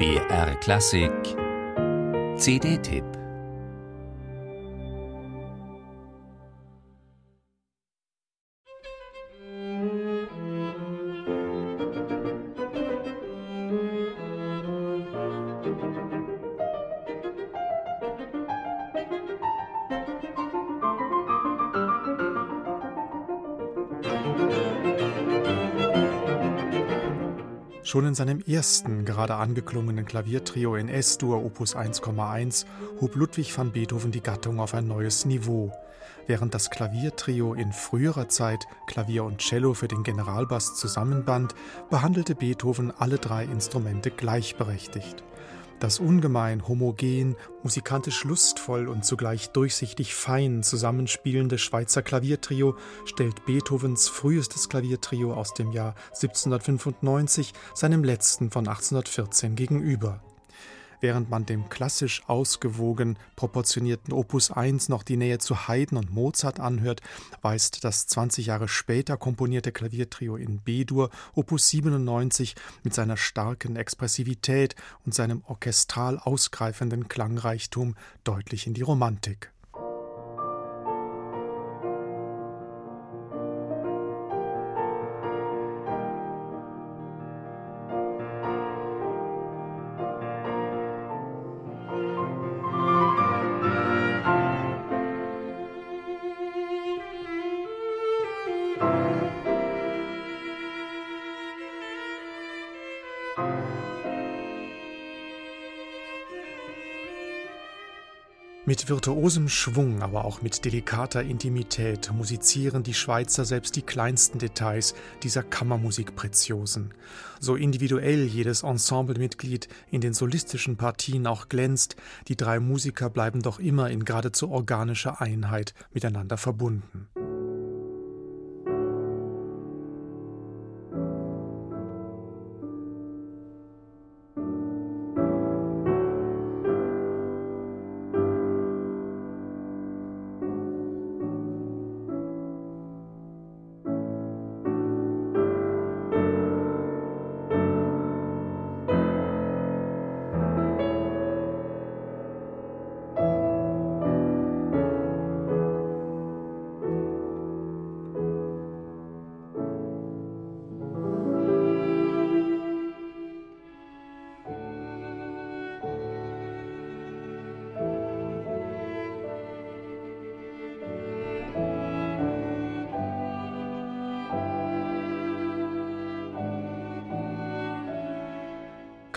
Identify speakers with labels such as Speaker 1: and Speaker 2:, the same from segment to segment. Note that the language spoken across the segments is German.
Speaker 1: BR Klassik. CD-Tipp
Speaker 2: Schon in seinem ersten, gerade angeklungenen Klaviertrio in S-Dur Opus 1,1 hob Ludwig van Beethoven die Gattung auf ein neues Niveau. Während das Klaviertrio in früherer Zeit Klavier und Cello für den Generalbass zusammenband, behandelte Beethoven alle drei Instrumente gleichberechtigt. Das ungemein homogen, musikalisch lustvoll und zugleich durchsichtig fein zusammenspielende Schweizer Klaviertrio stellt Beethovens frühestes Klaviertrio aus dem Jahr 1795 seinem letzten von 1814 gegenüber während man dem klassisch ausgewogen proportionierten Opus 1 noch die Nähe zu Haydn und Mozart anhört, weist das 20 Jahre später komponierte Klaviertrio in B-Dur Opus 97 mit seiner starken Expressivität und seinem orchestral ausgreifenden Klangreichtum deutlich in die Romantik. Mit virtuosem Schwung, aber auch mit delikater Intimität musizieren die Schweizer selbst die kleinsten Details dieser Kammermusik Preziosen. So individuell jedes Ensemblemitglied in den solistischen Partien auch glänzt, die drei Musiker bleiben doch immer in geradezu organischer Einheit miteinander verbunden.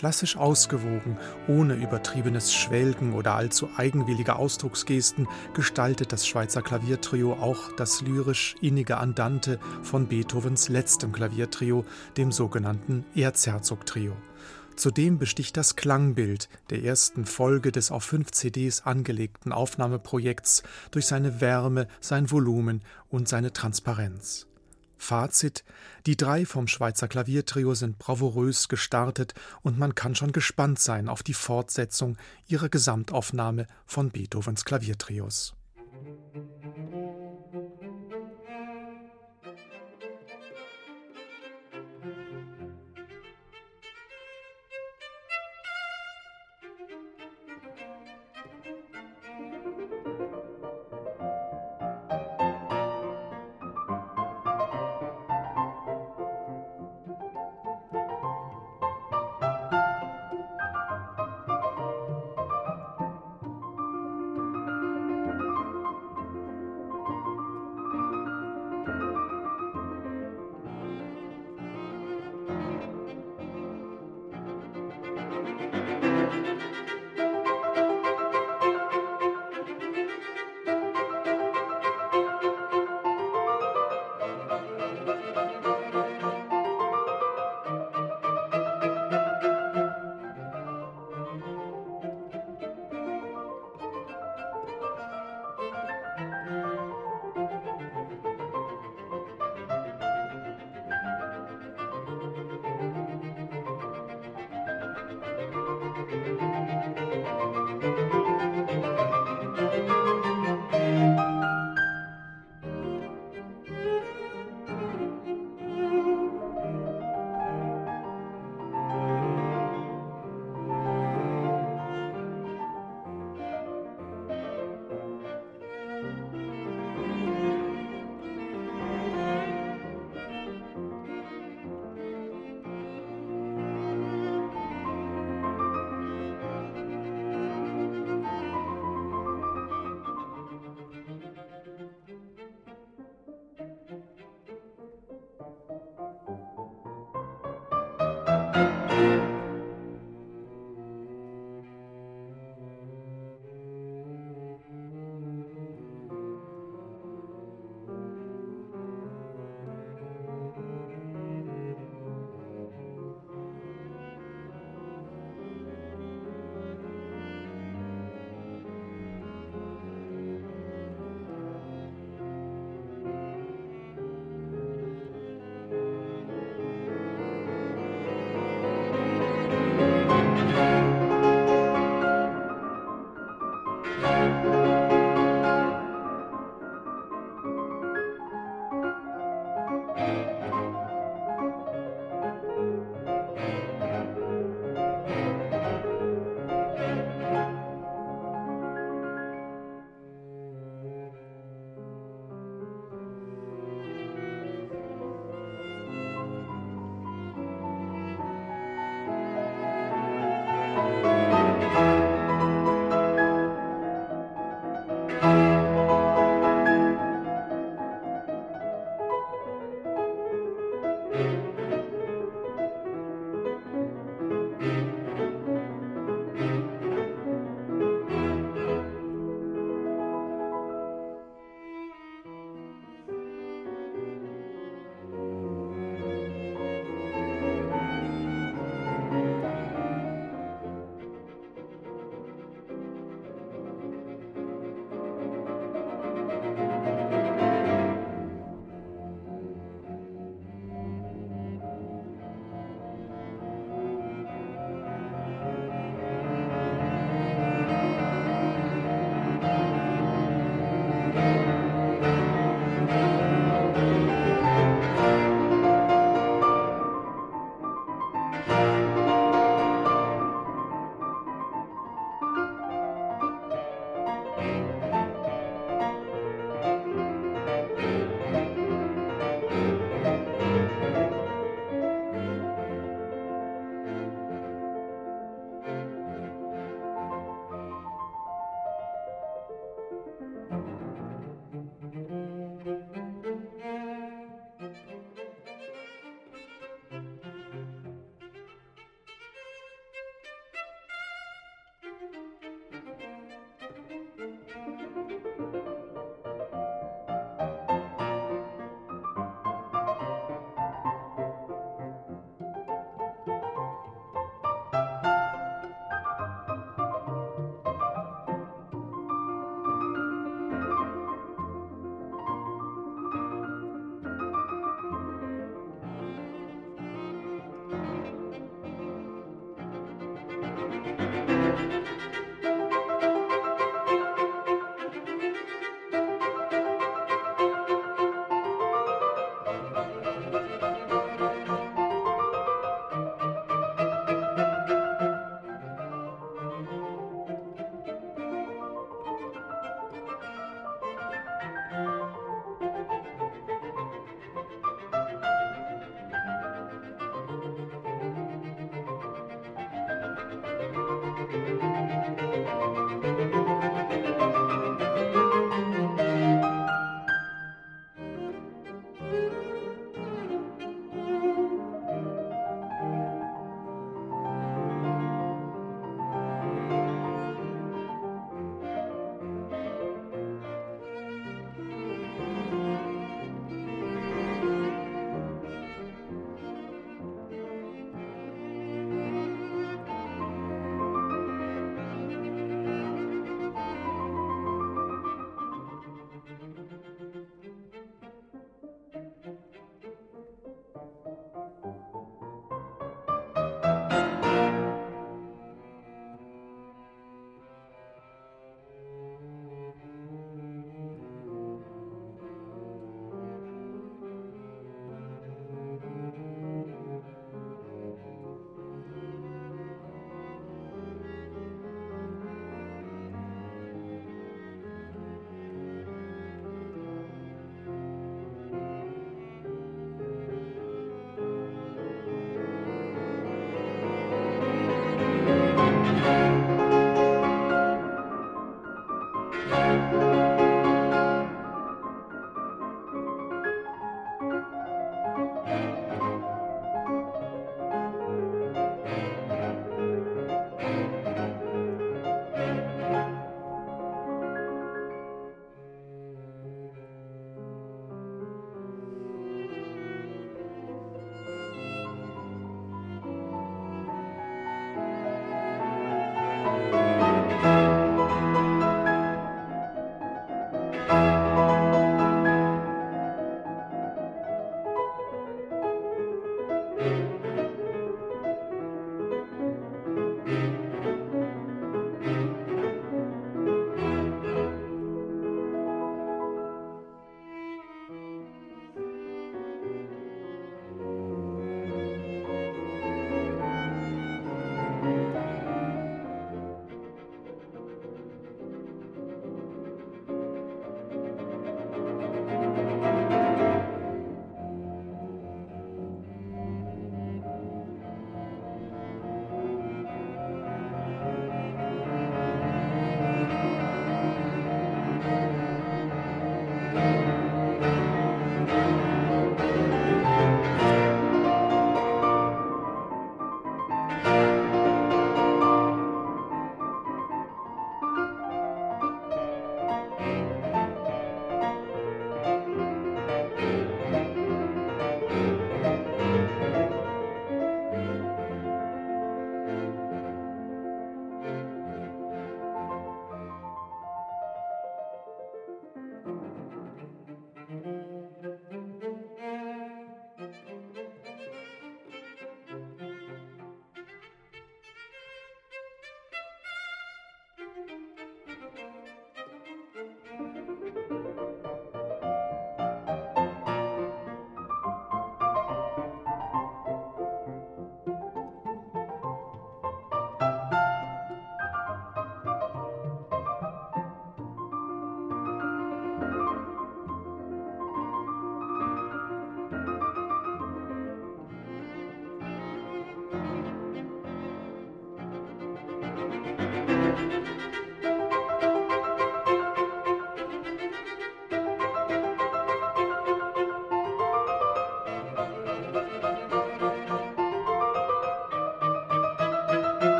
Speaker 2: Klassisch ausgewogen, ohne übertriebenes Schwelgen oder allzu eigenwillige Ausdrucksgesten, gestaltet das Schweizer Klaviertrio auch das lyrisch innige Andante von Beethovens letztem Klaviertrio, dem sogenannten Erzherzog-Trio. Zudem besticht das Klangbild der ersten Folge des auf fünf CDs angelegten Aufnahmeprojekts durch seine Wärme, sein Volumen und seine Transparenz. Fazit: Die drei vom Schweizer Klaviertrio sind bravourös gestartet und man kann schon gespannt sein auf die Fortsetzung ihrer Gesamtaufnahme von Beethovens Klaviertrios.